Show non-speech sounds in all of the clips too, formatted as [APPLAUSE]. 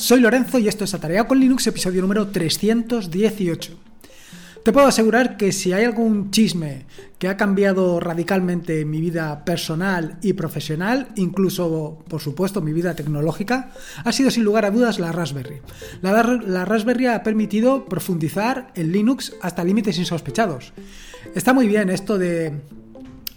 soy Lorenzo y esto es Atareado con Linux, episodio número 318. Te puedo asegurar que si hay algún chisme que ha cambiado radicalmente mi vida personal y profesional, incluso, por supuesto, mi vida tecnológica, ha sido sin lugar a dudas la Raspberry. La, la Raspberry ha permitido profundizar en Linux hasta límites insospechados. Está muy bien esto de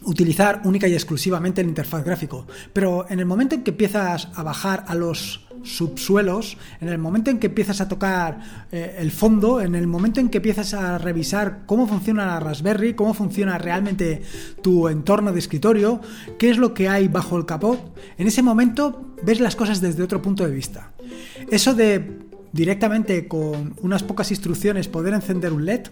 utilizar única y exclusivamente el interfaz gráfico, pero en el momento en que empiezas a bajar a los subsuelos, en el momento en que empiezas a tocar eh, el fondo, en el momento en que empiezas a revisar cómo funciona la Raspberry, cómo funciona realmente tu entorno de escritorio, qué es lo que hay bajo el capot, en ese momento ves las cosas desde otro punto de vista. Eso de directamente con unas pocas instrucciones poder encender un LED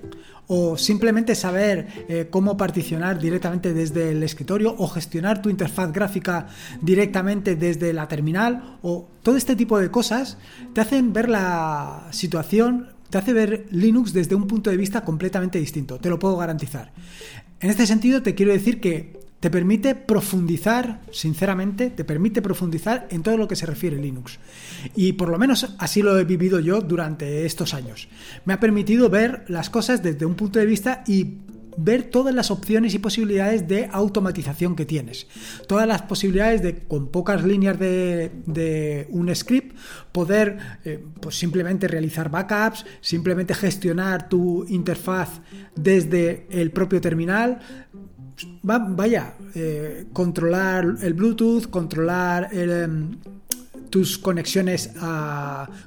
o simplemente saber eh, cómo particionar directamente desde el escritorio o gestionar tu interfaz gráfica directamente desde la terminal o todo este tipo de cosas te hacen ver la situación te hace ver Linux desde un punto de vista completamente distinto, te lo puedo garantizar. En este sentido te quiero decir que te permite profundizar, sinceramente, te permite profundizar en todo lo que se refiere a Linux. Y por lo menos así lo he vivido yo durante estos años. Me ha permitido ver las cosas desde un punto de vista y ver todas las opciones y posibilidades de automatización que tienes. Todas las posibilidades de, con pocas líneas de, un script, poder eh, pues simplemente realizar backups, simplemente gestionar tu interfaz desde el propio terminal, vaya, eh, controlar el Bluetooth, controlar em, tus conexiones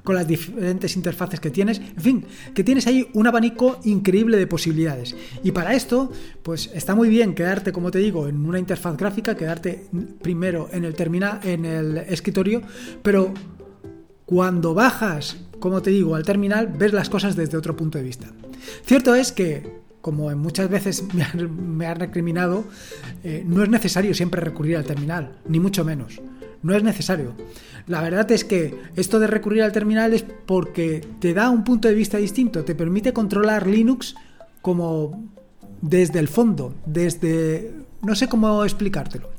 con las diferentes interfaces que tienes, en fin, que tienes ahí un abanico increíble de posibilidades. Y para esto, pues está muy bien quedarte, como te digo, en una interfaz gráfica, quedarte primero en el terminal, en el escritorio, pero cuando bajas, como te digo, al terminal, ves las cosas desde otro punto de vista. Cierto es que como muchas veces me han, recriminado, eh, no es necesario siempre recurrir al terminal, ni mucho menos. No es necesario. La verdad es que esto de recurrir al terminal es porque te da un punto de vista distinto, te permite controlar Linux como desde el fondo, desde... no sé cómo explicártelo.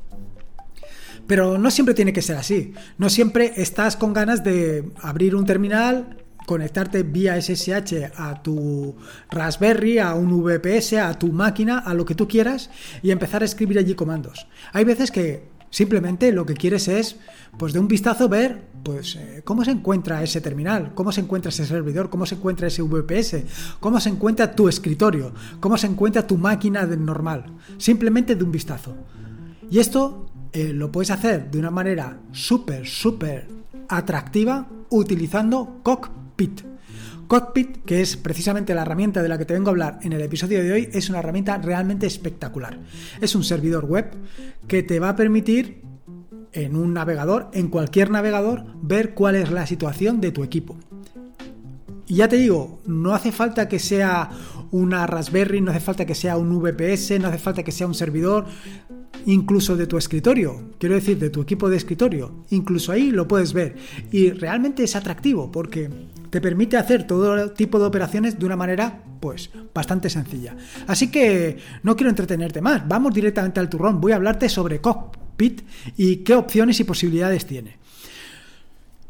Pero no siempre tiene que ser así. No siempre estás con ganas de abrir un terminal, conectarte vía SSH a tu Raspberry, a un VPS, a tu máquina, a lo que tú quieras y empezar a escribir allí comandos. Hay veces que simplemente lo que quieres es, pues de un vistazo ver, pues eh, cómo se encuentra ese terminal, cómo se encuentra ese servidor, cómo se encuentra ese VPS, cómo se encuentra tu escritorio, cómo se encuentra tu máquina normal, simplemente de un vistazo. Y esto eh, lo puedes hacer de una manera súper, súper atractiva utilizando Cockpit Cockpit. Cockpit, que es precisamente la herramienta de la que te vengo a hablar en el episodio de hoy, es una herramienta realmente espectacular. Es un servidor web que te va a permitir en un navegador, en cualquier navegador, ver cuál es la situación de tu equipo. Y ya te digo, no hace falta que sea una Raspberry, no hace falta que sea un VPS, no hace falta que sea un servidor, incluso de tu escritorio, quiero decir, de tu equipo de escritorio, incluso ahí lo puedes ver. Y realmente es atractivo porque te permite hacer todo tipo de operaciones de una manera, pues, bastante sencilla. Así que no quiero entretenerte más, vamos directamente al turrón, voy a hablarte sobre Cockpit y qué opciones y posibilidades tiene.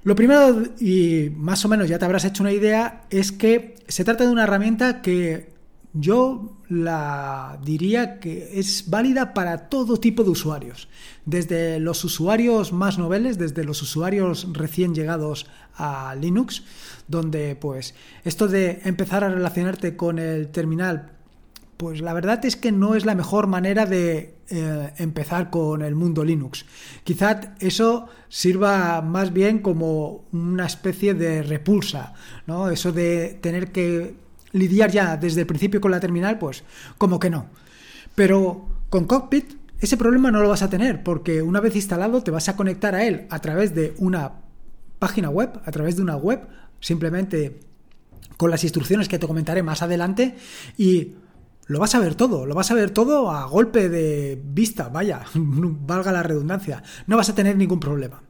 Lo primero, y más o menos ya te habrás hecho una idea, es que se trata de una herramienta que yo la diría que es válida para todo tipo de usuarios, desde los usuarios más noveles, desde los usuarios recién llegados a Linux, donde pues esto de empezar a relacionarte con el terminal, pues la verdad es que no es la mejor manera de eh, empezar con el mundo Linux. Quizás eso sirva más bien como una especie de repulsa, ¿no? Eso de tener que lidiar ya desde el principio con la terminal, pues como que no. Pero con Cockpit ese problema no lo vas a tener porque una vez instalado te vas a conectar a él a través de una página web, a través de una web, simplemente con las instrucciones que te comentaré más adelante y lo vas a ver todo, lo vas a ver todo a golpe de vista, vaya, [LAUGHS] valga la redundancia, no vas a tener ningún problema.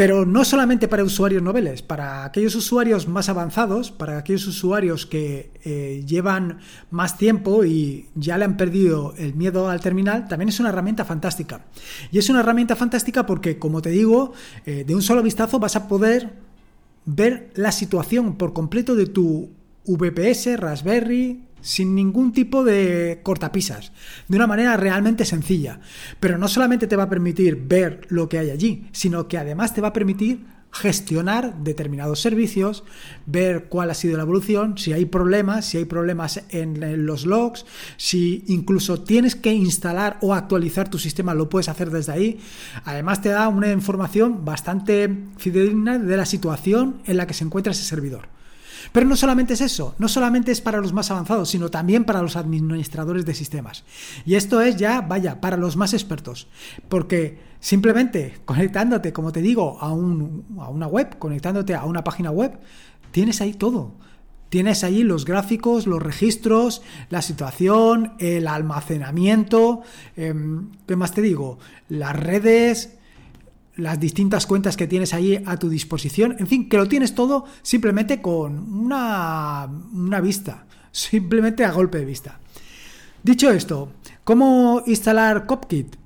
Pero no solamente para usuarios noveles, para aquellos usuarios más avanzados, para aquellos usuarios que eh, llevan más tiempo y ya le han perdido el miedo al terminal, también es una herramienta fantástica. Y es una herramienta fantástica porque, como te digo, eh, de un solo vistazo vas a poder ver la situación por completo de tu VPS, Raspberry, sin ningún tipo de cortapisas, de una manera realmente sencilla. Pero no solamente te va a permitir ver lo que hay allí, sino que además te va a permitir gestionar determinados servicios, ver cuál ha sido la evolución, si hay problemas, si hay problemas en los logs, si incluso tienes que instalar o actualizar tu sistema, lo puedes hacer desde ahí. Además te da una información bastante fidedigna de la situación en la que se encuentra ese servidor. Pero no solamente es eso, no solamente es para los más avanzados, sino también para los administradores de sistemas. Y esto es ya, vaya, para los más expertos, porque simplemente conectándote, como te digo, a, una web, conectándote a una página web, tienes ahí todo. Tienes ahí los gráficos, los registros, la situación, el almacenamiento, em, ¿qué más te digo? Las redes, las distintas cuentas que tienes ahí a tu disposición, en fin, que lo tienes todo simplemente con una, una vista, [LAUGHS] simplemente a golpe de vista. Dicho esto, ¿cómo instalar Copkit?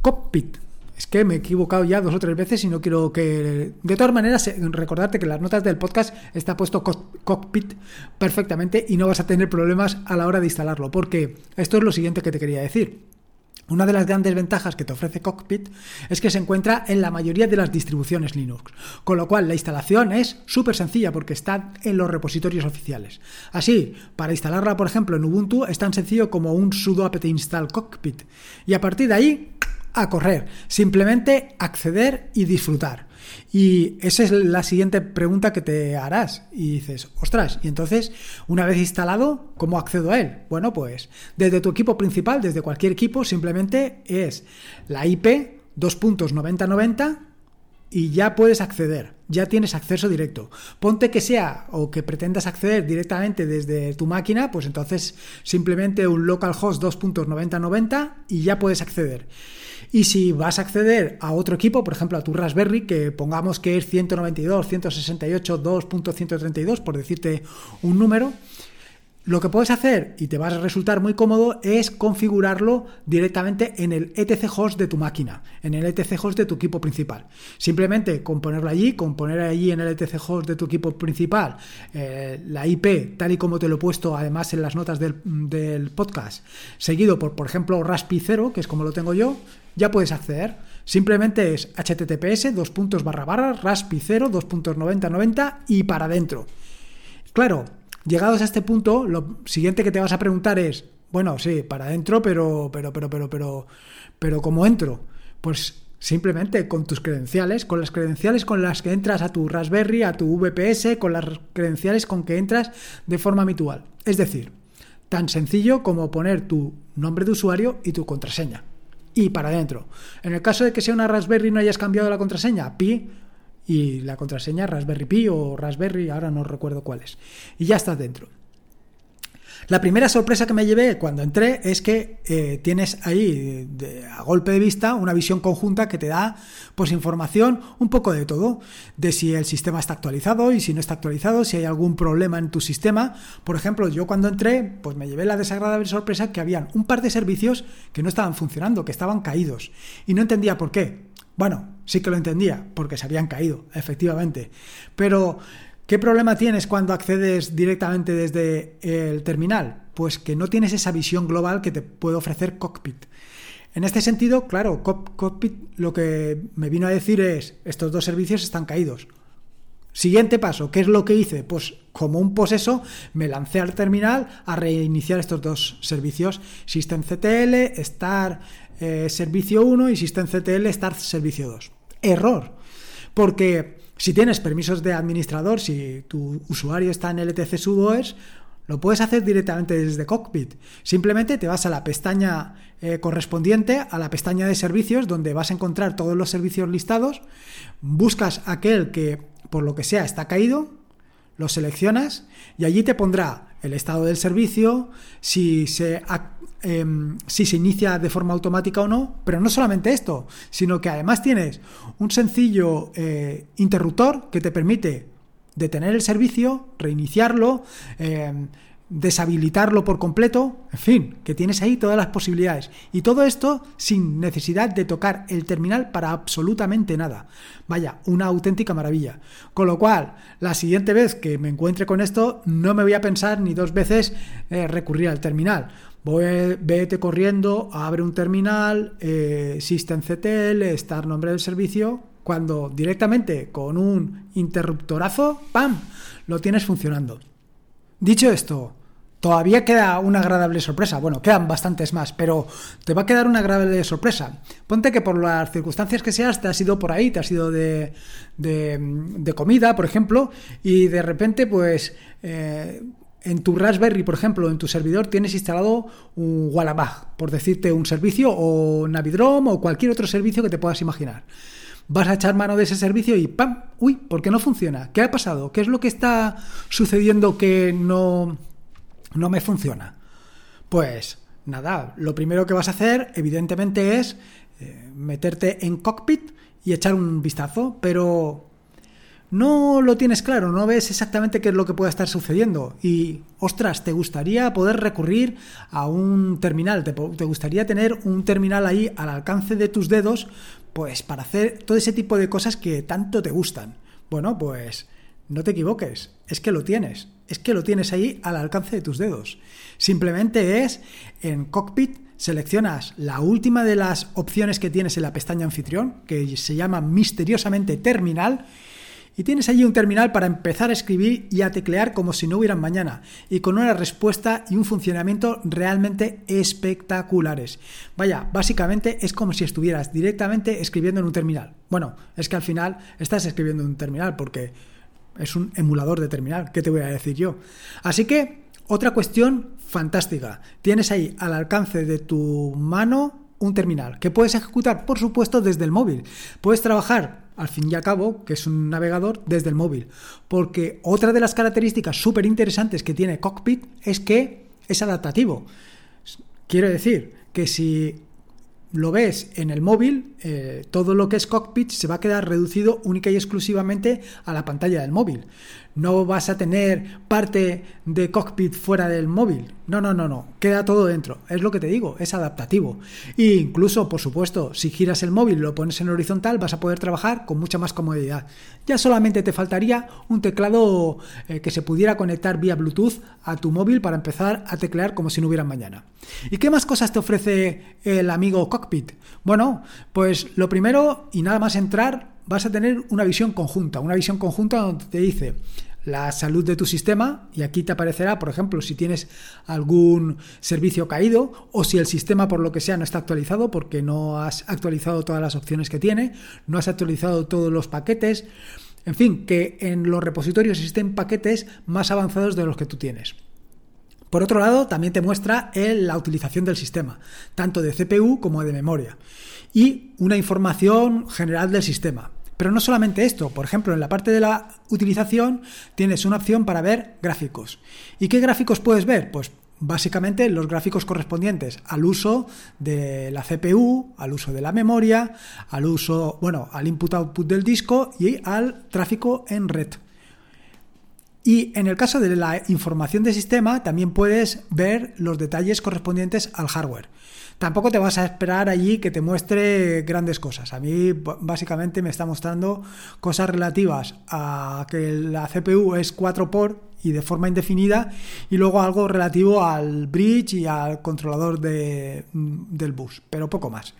Cockpit. Es que me he equivocado ya dos o tres veces y no quiero que... De todas maneras, eh, recordarte que en las notas del podcast está puesto cockpit perfectamente y no vas a tener problemas a la hora de instalarlo, porque esto es lo siguiente que te quería decir. Una de las grandes ventajas que te ofrece Cockpit es que se encuentra en la mayoría de las distribuciones Linux, con lo cual la instalación es súper sencilla porque está en los repositorios oficiales. Así, para instalarla, por ejemplo, en Ubuntu es tan sencillo como un sudo apt install cockpit y a partir de ahí a correr, simplemente acceder y disfrutar. Y esa es la siguiente pregunta que te harás. Y dices, ostras, y entonces, una vez instalado, ¿cómo accedo a él? Bueno, pues desde tu equipo principal, desde cualquier equipo, simplemente es la IP 2.9090 y ya puedes acceder, ya tienes acceso directo. Ponte que sea o que pretendas acceder directamente desde tu máquina, pues entonces simplemente un localhost 2.9090 y ya puedes acceder. Y si vas a acceder a otro equipo, por ejemplo a tu Raspberry, que pongamos que es 192, 168, 2.132, por decirte un número, lo que puedes hacer, y te va a resultar muy cómodo, es configurarlo directamente en el etc host de tu máquina, en el etc host de tu equipo principal. Simplemente con ponerlo allí, con poner allí en el etc host de tu equipo principal eh, la IP, tal y como te lo he puesto además en las notas del, del podcast, seguido por, por ejemplo, Raspi 0, que es como lo tengo yo, ya puedes acceder. Simplemente es https dos puntos barra barra raspi 0 2.9090 y para adentro. Claro, Llegados a este punto, lo siguiente que te vas a preguntar es, bueno, sí, para adentro, pero, pero, pero, pero, pero, pero, ¿cómo entro? Pues simplemente con tus credenciales, con las credenciales con las que entras a tu Raspberry, a tu VPS, con las credenciales con que entras de forma habitual. Es decir, tan sencillo como poner tu nombre de usuario y tu contraseña. Y para adentro. En el caso de que sea una Raspberry y no hayas cambiado la contraseña, pi y la contraseña Raspberry Pi o Raspberry, ahora no recuerdo cuál es. Y ya estás dentro. La primera sorpresa que me llevé cuando entré es que eh, tienes ahí a golpe de vista una visión conjunta que te da pues información un poco de todo, de si el sistema está actualizado y si no está actualizado, si hay algún problema en tu sistema. Por ejemplo, yo cuando entré pues me llevé la desagradable sorpresa que habían un par de servicios que no estaban funcionando, que estaban caídos y no entendía por qué. Bueno, sí que lo entendía, porque se habían caído, efectivamente. Pero, ¿qué problema tienes cuando accedes directamente desde el terminal? Pues que no tienes esa visión global que te puede ofrecer Cockpit. En este sentido, claro, Cockpit lo que me vino a decir es, estos dos servicios están caídos. Siguiente paso, ¿qué es lo que hice? Pues como un poseso me lancé al terminal a reiniciar estos dos servicios, SystemCTL, Star eh, servicio 1 y SystemCTL Start servicio 2. Error, porque si tienes permisos de administrador, si tu usuario está en LTC SUBOS, lo puedes hacer directamente desde Cockpit. Simplemente te vas a la pestaña eh, correspondiente, a la pestaña de servicios, donde vas a encontrar todos los servicios listados, buscas aquel que por lo que sea está caído, lo seleccionas y allí te pondrá el estado del servicio, si se, em, si se inicia de forma automática o no, pero no solamente esto, sino que además tienes un sencillo eh, interruptor que te permite detener el servicio, reiniciarlo, em, deshabilitarlo por completo, en fin, que tienes ahí todas las posibilidades. Y todo esto sin necesidad de tocar el terminal para absolutamente nada. Vaya, una auténtica maravilla. Con lo cual, la siguiente vez que me encuentre con esto, no me voy a pensar ni dos veces eh, recurrir al terminal. Voy, vete corriendo, abre un terminal, eh, systemctl, estar nombre del servicio, cuando directamente con un interruptorazo, ¡pam!, lo tienes funcionando. Dicho esto, Todavía queda una agradable sorpresa. Bueno, quedan bastantes más, pero te va a quedar una agradable sorpresa. Ponte que por las circunstancias que seas, te has ido por ahí, te has ido de, de, comida, por ejemplo, y de repente, pues, eh, en tu Raspberry, por ejemplo, en tu servidor, tienes instalado un Wallabag, por decirte un servicio, o Navidrom, o cualquier otro servicio que te puedas imaginar vas a echar mano de ese servicio y ¡pam! Uy, ¿por qué no funciona? ¿Qué ha pasado? ¿Qué es lo que está sucediendo que no, no me funciona. Pues nada, lo primero que vas a hacer evidentemente es eh, meterte en cockpit y echar un vistazo, pero no lo tienes claro, no ves exactamente qué es lo que puede estar sucediendo. Y, ostras, te gustaría poder recurrir a un terminal, te, te, gustaría tener un terminal ahí al alcance de tus dedos, pues para hacer todo ese tipo de cosas que tanto te gustan. Bueno, pues no te equivoques, es que lo tienes, es que lo tienes ahí al alcance de tus dedos. Simplemente es en cockpit seleccionas la última de las opciones que tienes en la pestaña anfitrión, que se llama misteriosamente terminal, y tienes allí un terminal para empezar a escribir y a teclear como si no hubieran mañana, y con una respuesta y un funcionamiento realmente espectaculares. Vaya, básicamente es como si estuvieras directamente escribiendo en un terminal. Bueno, es que al final estás escribiendo en un terminal porque es un emulador de terminal, ¿qué te voy a decir yo? Así que, otra cuestión fantástica. Tienes ahí al alcance de tu mano un terminal que puedes ejecutar, por supuesto, desde el móvil. Puedes trabajar, al fin y al cabo, que es un navegador, desde el móvil. Porque otra de las características súper interesantes que tiene Cockpit es que es adaptativo. Quiero decir que si lo ves en el móvil, eh, todo lo que es cockpit se va a quedar reducido única y exclusivamente a la pantalla del móvil. No vas a tener parte de cockpit fuera del móvil. No, no, no, no. Queda todo dentro. Es lo que te digo, es adaptativo. E incluso, por supuesto, si giras el móvil y lo pones en horizontal, vas a poder trabajar con mucha más comodidad. Ya solamente te faltaría un teclado eh, que se pudiera conectar vía Bluetooth a tu móvil para empezar a teclear como si no hubiera mañana. ¿Y qué más cosas te ofrece el amigo Cockpit? Bueno, pues lo primero y nada más entrar vas a tener una visión conjunta, una visión conjunta donde te dice la salud de tu sistema y aquí te aparecerá, por ejemplo, si tienes algún servicio caído o si el sistema por lo que sea no está actualizado porque no has actualizado todas las opciones que tiene, no has actualizado todos los paquetes, en fin, que en los repositorios existen paquetes más avanzados de los que tú tienes. Por otro lado, también te muestra la utilización del sistema, tanto de CPU como de memoria, y una información general del sistema. Pero no solamente esto, por ejemplo, en la parte de la utilización tienes una opción para ver gráficos. ¿Y qué gráficos puedes ver? Pues básicamente los gráficos correspondientes al uso de la CPU, al uso de la memoria, al uso, bueno, al input-output del disco y al tráfico en red. Y en el caso de la información de sistema, también puedes ver los detalles correspondientes al hardware. Tampoco te vas a esperar allí que te muestre grandes cosas. A mí básicamente me está mostrando cosas relativas a que la CPU es 4 por y de forma indefinida y luego algo relativo al bridge y al controlador de, del bus, pero poco más.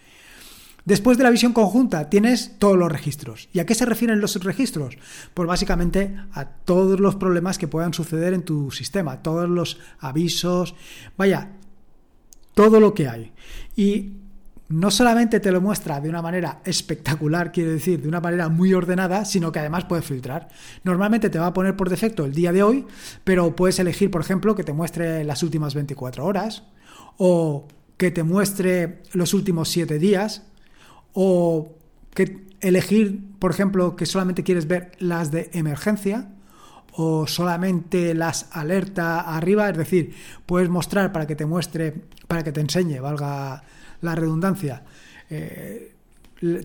Después de la visión conjunta tienes todos los registros. ¿Y a qué se refieren los registros? Pues básicamente a todos los problemas que puedan suceder en tu sistema, todos los avisos, vaya, todo lo que hay. Y no solamente te lo muestra de una manera espectacular, quiere decir, de una manera muy ordenada, sino que además puedes filtrar. Normalmente te va a poner por defecto el día de hoy, pero puedes elegir, por ejemplo, que te muestre las últimas 24 horas o que te muestre los últimos 7 días o que elegir, por ejemplo, que solamente quieres ver las de emergencia o solamente las alerta arriba, es decir, puedes mostrar para que te muestre, para que te enseñe, valga la redundancia, eh,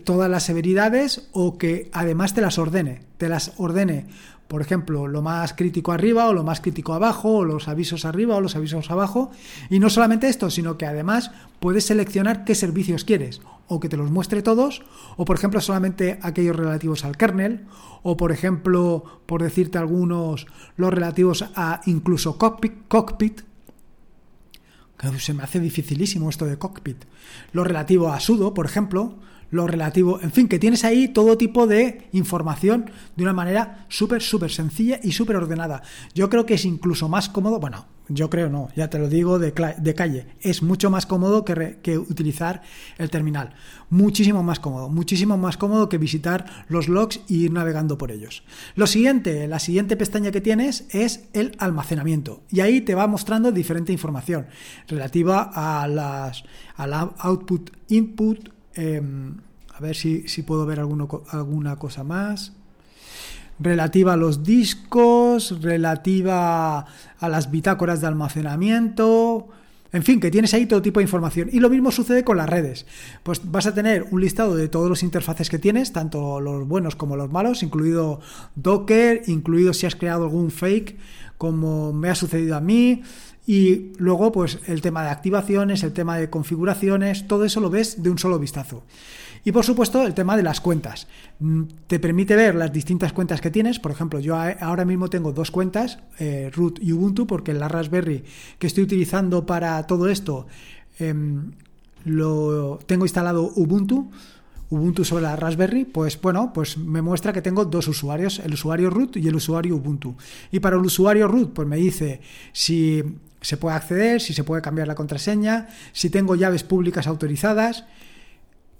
todas las severidades o que además te las ordene, te las ordene por ejemplo, lo más crítico arriba o lo más crítico abajo, o los avisos arriba o los avisos abajo. Y no solamente esto, sino que además puedes seleccionar qué servicios quieres, o que te los muestre todos, o por ejemplo solamente aquellos relativos al kernel, o por ejemplo, por decirte algunos, los relativos a incluso cockpit, se me hace dificilísimo esto de cockpit. Lo relativo a sudo, por ejemplo, lo relativo, en fin, que tienes ahí todo tipo de información de una manera súper, súper sencilla y súper ordenada. Yo creo que es incluso más cómodo, bueno, yo creo no, ya te lo digo de, calle, es mucho más cómodo que, que, utilizar el terminal. Muchísimo más cómodo, muchísimo más cómodo que visitar los logs y ir navegando por ellos. Lo siguiente, la siguiente pestaña que tienes es el almacenamiento y ahí te va mostrando diferente información relativa a las al output, input, em, a ver si, si puedo ver alguna cosa más relativa a los discos, relativa a las bitácoras de almacenamiento, en fin, que tienes ahí todo tipo de información. Y lo mismo sucede con las redes. Pues vas a tener un listado de todos los interfaces que tienes, tanto los buenos como los malos, incluido Docker, incluido si has creado algún fake, como me ha sucedido a mí. Y luego, pues el tema de activaciones, el tema de configuraciones, todo eso lo ves de un solo vistazo. Y por supuesto, el tema de las cuentas. Mm, te permite ver las distintas cuentas que tienes. Por ejemplo, yo ahora mismo tengo dos cuentas, eh, root y Ubuntu, porque la Raspberry que estoy utilizando para todo esto em, lo tengo instalado Ubuntu. Ubuntu sobre la Raspberry, pues bueno, pues me muestra que tengo dos usuarios, el usuario root y el usuario Ubuntu. Y para el usuario root, pues me dice si se puede acceder, si se puede cambiar la contraseña, si tengo llaves públicas autorizadas,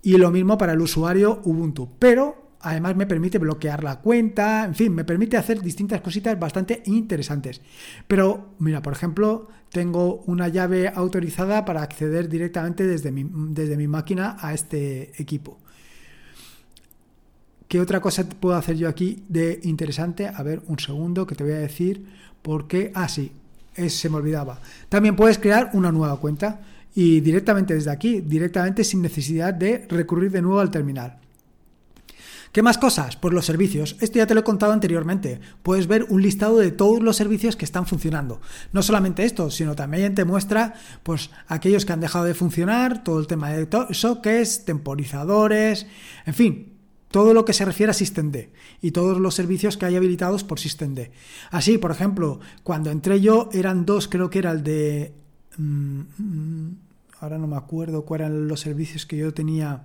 y lo mismo para el usuario Ubuntu. Pero además me permite bloquear la cuenta, en fin, me permite hacer distintas cositas bastante interesantes. Pero mira, por ejemplo, tengo una llave autorizada para acceder directamente desde mi, desde mi máquina a este equipo. ¿Qué otra cosa puedo hacer yo aquí de interesante? A ver, un segundo que te voy a decir por qué. Ah, sí, se me olvidaba. También puedes crear una nueva cuenta y directamente desde aquí, directamente sin necesidad de recurrir de nuevo al terminal. ¿Qué más cosas? Pues los servicios. Esto ya te lo he contado anteriormente. Puedes ver un listado de todos los servicios que están funcionando. No solamente esto, sino también te muestra pues aquellos que han dejado de funcionar, todo el tema de sockets, temporizadores, en fin, todo lo que se refiere a SystemD y todos los servicios que hay habilitados por SystemD. Así, por ejemplo, cuando entré yo eran dos, creo que era el de... Mm, mm, ahora no me acuerdo cuáles eran los servicios que yo tenía.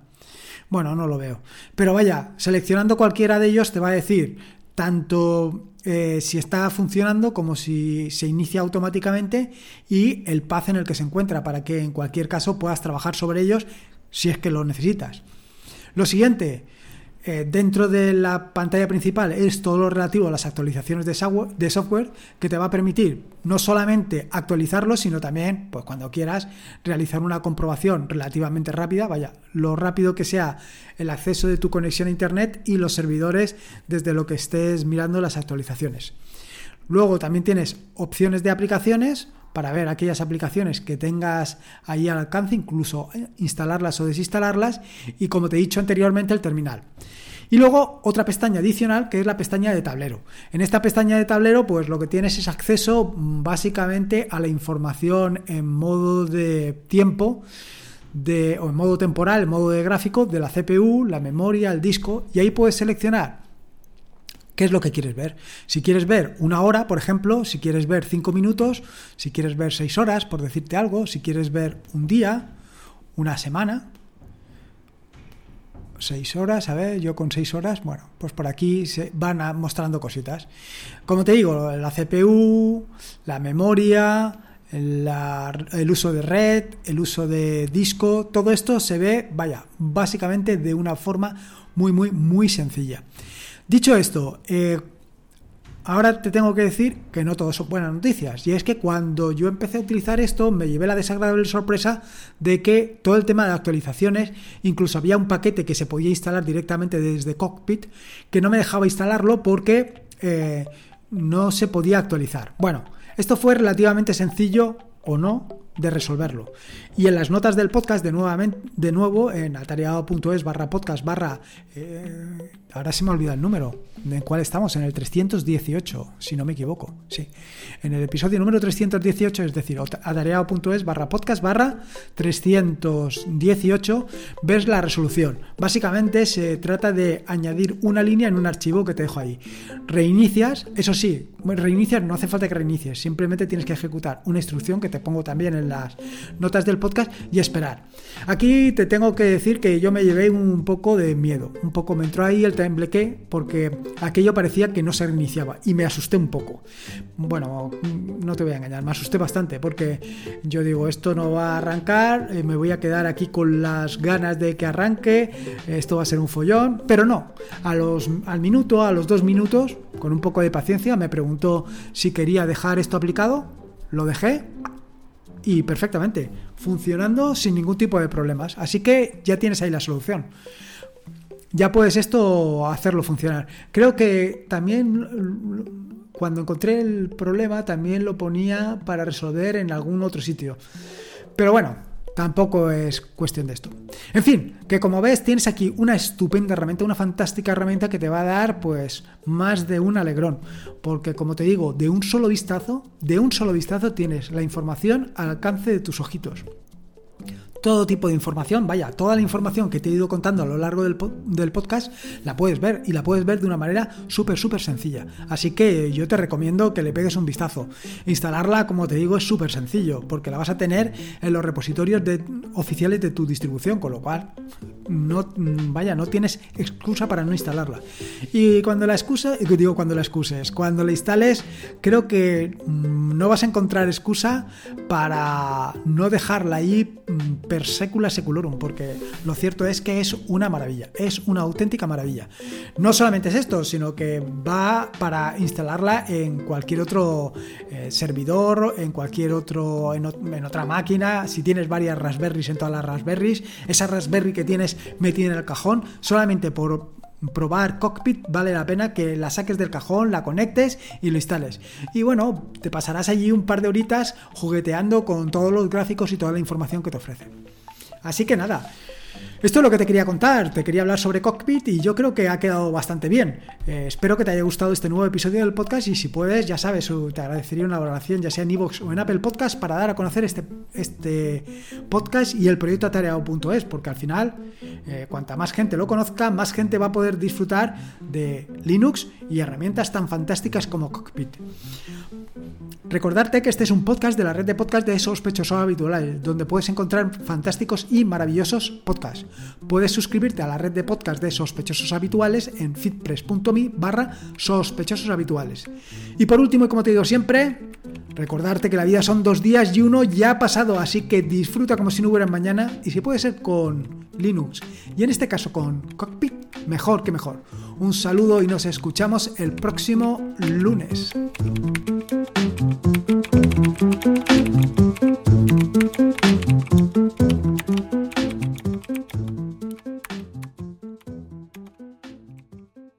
Bueno, no lo veo. Pero vaya, seleccionando cualquiera de ellos te va a decir tanto eh, si está funcionando como si se inicia automáticamente y el path en el que se encuentra para que en cualquier caso puedas trabajar sobre ellos si es que lo necesitas. Lo siguiente, eh, dentro de la pantalla principal es todo lo relativo a las actualizaciones de software, que te va a permitir no solamente actualizarlo, sino también, pues cuando quieras, realizar una comprobación relativamente rápida, vaya, lo rápido que sea el acceso de tu conexión a Internet y los servidores desde lo que estés mirando las actualizaciones. Luego también tienes opciones de aplicaciones, para ver aquellas aplicaciones que tengas ahí al alcance, incluso eh, instalarlas o desinstalarlas, y como te he dicho anteriormente, el terminal. Y luego otra pestaña adicional que es la pestaña de tablero. En esta pestaña de tablero, pues lo que tienes es acceso mm, básicamente a la información en modo de tiempo. De, o en modo temporal, en modo de gráfico, de la CPU, la memoria, el disco, y ahí puedes seleccionar ¿Qué es lo que quieres ver? Si quieres ver una hora, por ejemplo, si quieres ver cinco minutos, si quieres ver seis horas, por decirte algo, si quieres ver un día, una semana, seis horas, a ver, yo con seis horas, bueno, pues por aquí se van mostrando cositas. Como te digo, la CPU, la memoria, el uso de red, el uso de disco, todo esto se ve, vaya, básicamente de una forma muy, muy, muy sencilla. Dicho esto, eh, ahora te tengo que decir que no todo son buenas noticias. Y es que cuando yo empecé a utilizar esto, me llevé la desagradable sorpresa de que todo el tema de actualizaciones, incluso había un paquete que se podía instalar directamente desde Cockpit, que no me dejaba instalarlo porque eh, no se podía actualizar. Bueno, esto fue relativamente sencillo o no, de resolverlo. Y en las notas del podcast, de, nuevamente, de nuevo, en atareado.es barra podcast barra... Eh, ahora se me olvida el número. ¿En cuál estamos? En el 318, si no me equivoco. Sí. En el episodio número 318, es decir, atareado.es barra podcast barra 318, ves la resolución. Básicamente se trata de añadir una línea en un archivo que te dejo ahí. Reinicias, eso sí, reinicias no hace falta que reinicies, simplemente tienes que ejecutar una instrucción que te pongo también en las notas del podcast y esperar. Aquí te tengo que decir que yo me llevé un poco de miedo, un poco me entró ahí el tembleque porque aquello parecía que no se reiniciaba y me asusté un poco. Bueno, no te voy a engañar, me asusté bastante porque yo digo, esto no va a arrancar, eh, me voy a quedar aquí con las ganas de que arranque, esto va a ser un follón, pero no, a los, al minuto, a los dos minutos, con un poco de paciencia, me preguntó si quería dejar esto aplicado, lo dejé y perfectamente, funcionando sin ningún tipo de problemas. Así que ya tienes ahí la solución. Ya puedes esto hacerlo funcionar. Creo que también cuando encontré el problema también lo ponía para resolver en algún otro sitio. Pero bueno, tampoco es cuestión de esto. En fin, que como ves tienes aquí una estupenda herramienta, una fantástica herramienta que te va a dar pues más de un alegrón, porque como te digo, de un solo vistazo, de un solo vistazo tienes la información al alcance de tus ojitos todo tipo de información, vaya, toda la información que te he ido contando a lo largo del, del podcast la puedes ver y la puedes ver de una manera súper, súper sencilla. Así que yo te recomiendo que le pegues un vistazo. Instalarla, como te digo, es súper sencillo porque la vas a tener en los repositorios de, oficiales de tu distribución, con lo cual no, vaya, no tienes excusa para no instalarla. Y cuando la excusa, digo cuando la excuses, cuando la instales, creo que mm, no vas a encontrar excusa para no dejarla ahí mm, per secula seculorum, porque lo cierto es que es una maravilla, es una auténtica maravilla. No solamente es esto, sino que va para instalarla en cualquier otro eh, servidor, en cualquier otro, en, en otra máquina, si tienes varias Raspberries en todas las Raspberries, esa Raspberry que tienes metida en el cajón, solamente por probar cockpit vale la pena que la saques del cajón, la conectes y lo instales. Y bueno, te pasarás allí un par de horitas jugueteando con todos los gráficos y toda la información que te ofrece. Así que nada, esto es lo que te quería contar, te quería hablar sobre Cockpit y yo creo que ha quedado bastante bien. Eh, espero que te haya gustado este nuevo episodio del podcast y si puedes, ya sabes, te agradecería una valoración ya sea en iVoox o en Apple Podcast para dar a conocer este, este podcast y el proyecto atareado.es, porque al final, eh, cuanta más gente lo conozca, más gente va a poder disfrutar de Linux y herramientas tan fantásticas como Cockpit. Recordarte que este es un podcast de la red de podcast de sospechosos habituales, donde puedes encontrar fantásticos y maravillosos podcasts. Puedes suscribirte a la red de podcast de sospechosos habituales en fitpress.me barra sospechosos habituales. Y por último, y como te digo siempre, recordarte que la vida son dos días y uno ya ha pasado, así que disfruta como si no hubiera mañana y si puede ser con Linux y en este caso con Cockpit, mejor que mejor. Un saludo y nos escuchamos el próximo lunes.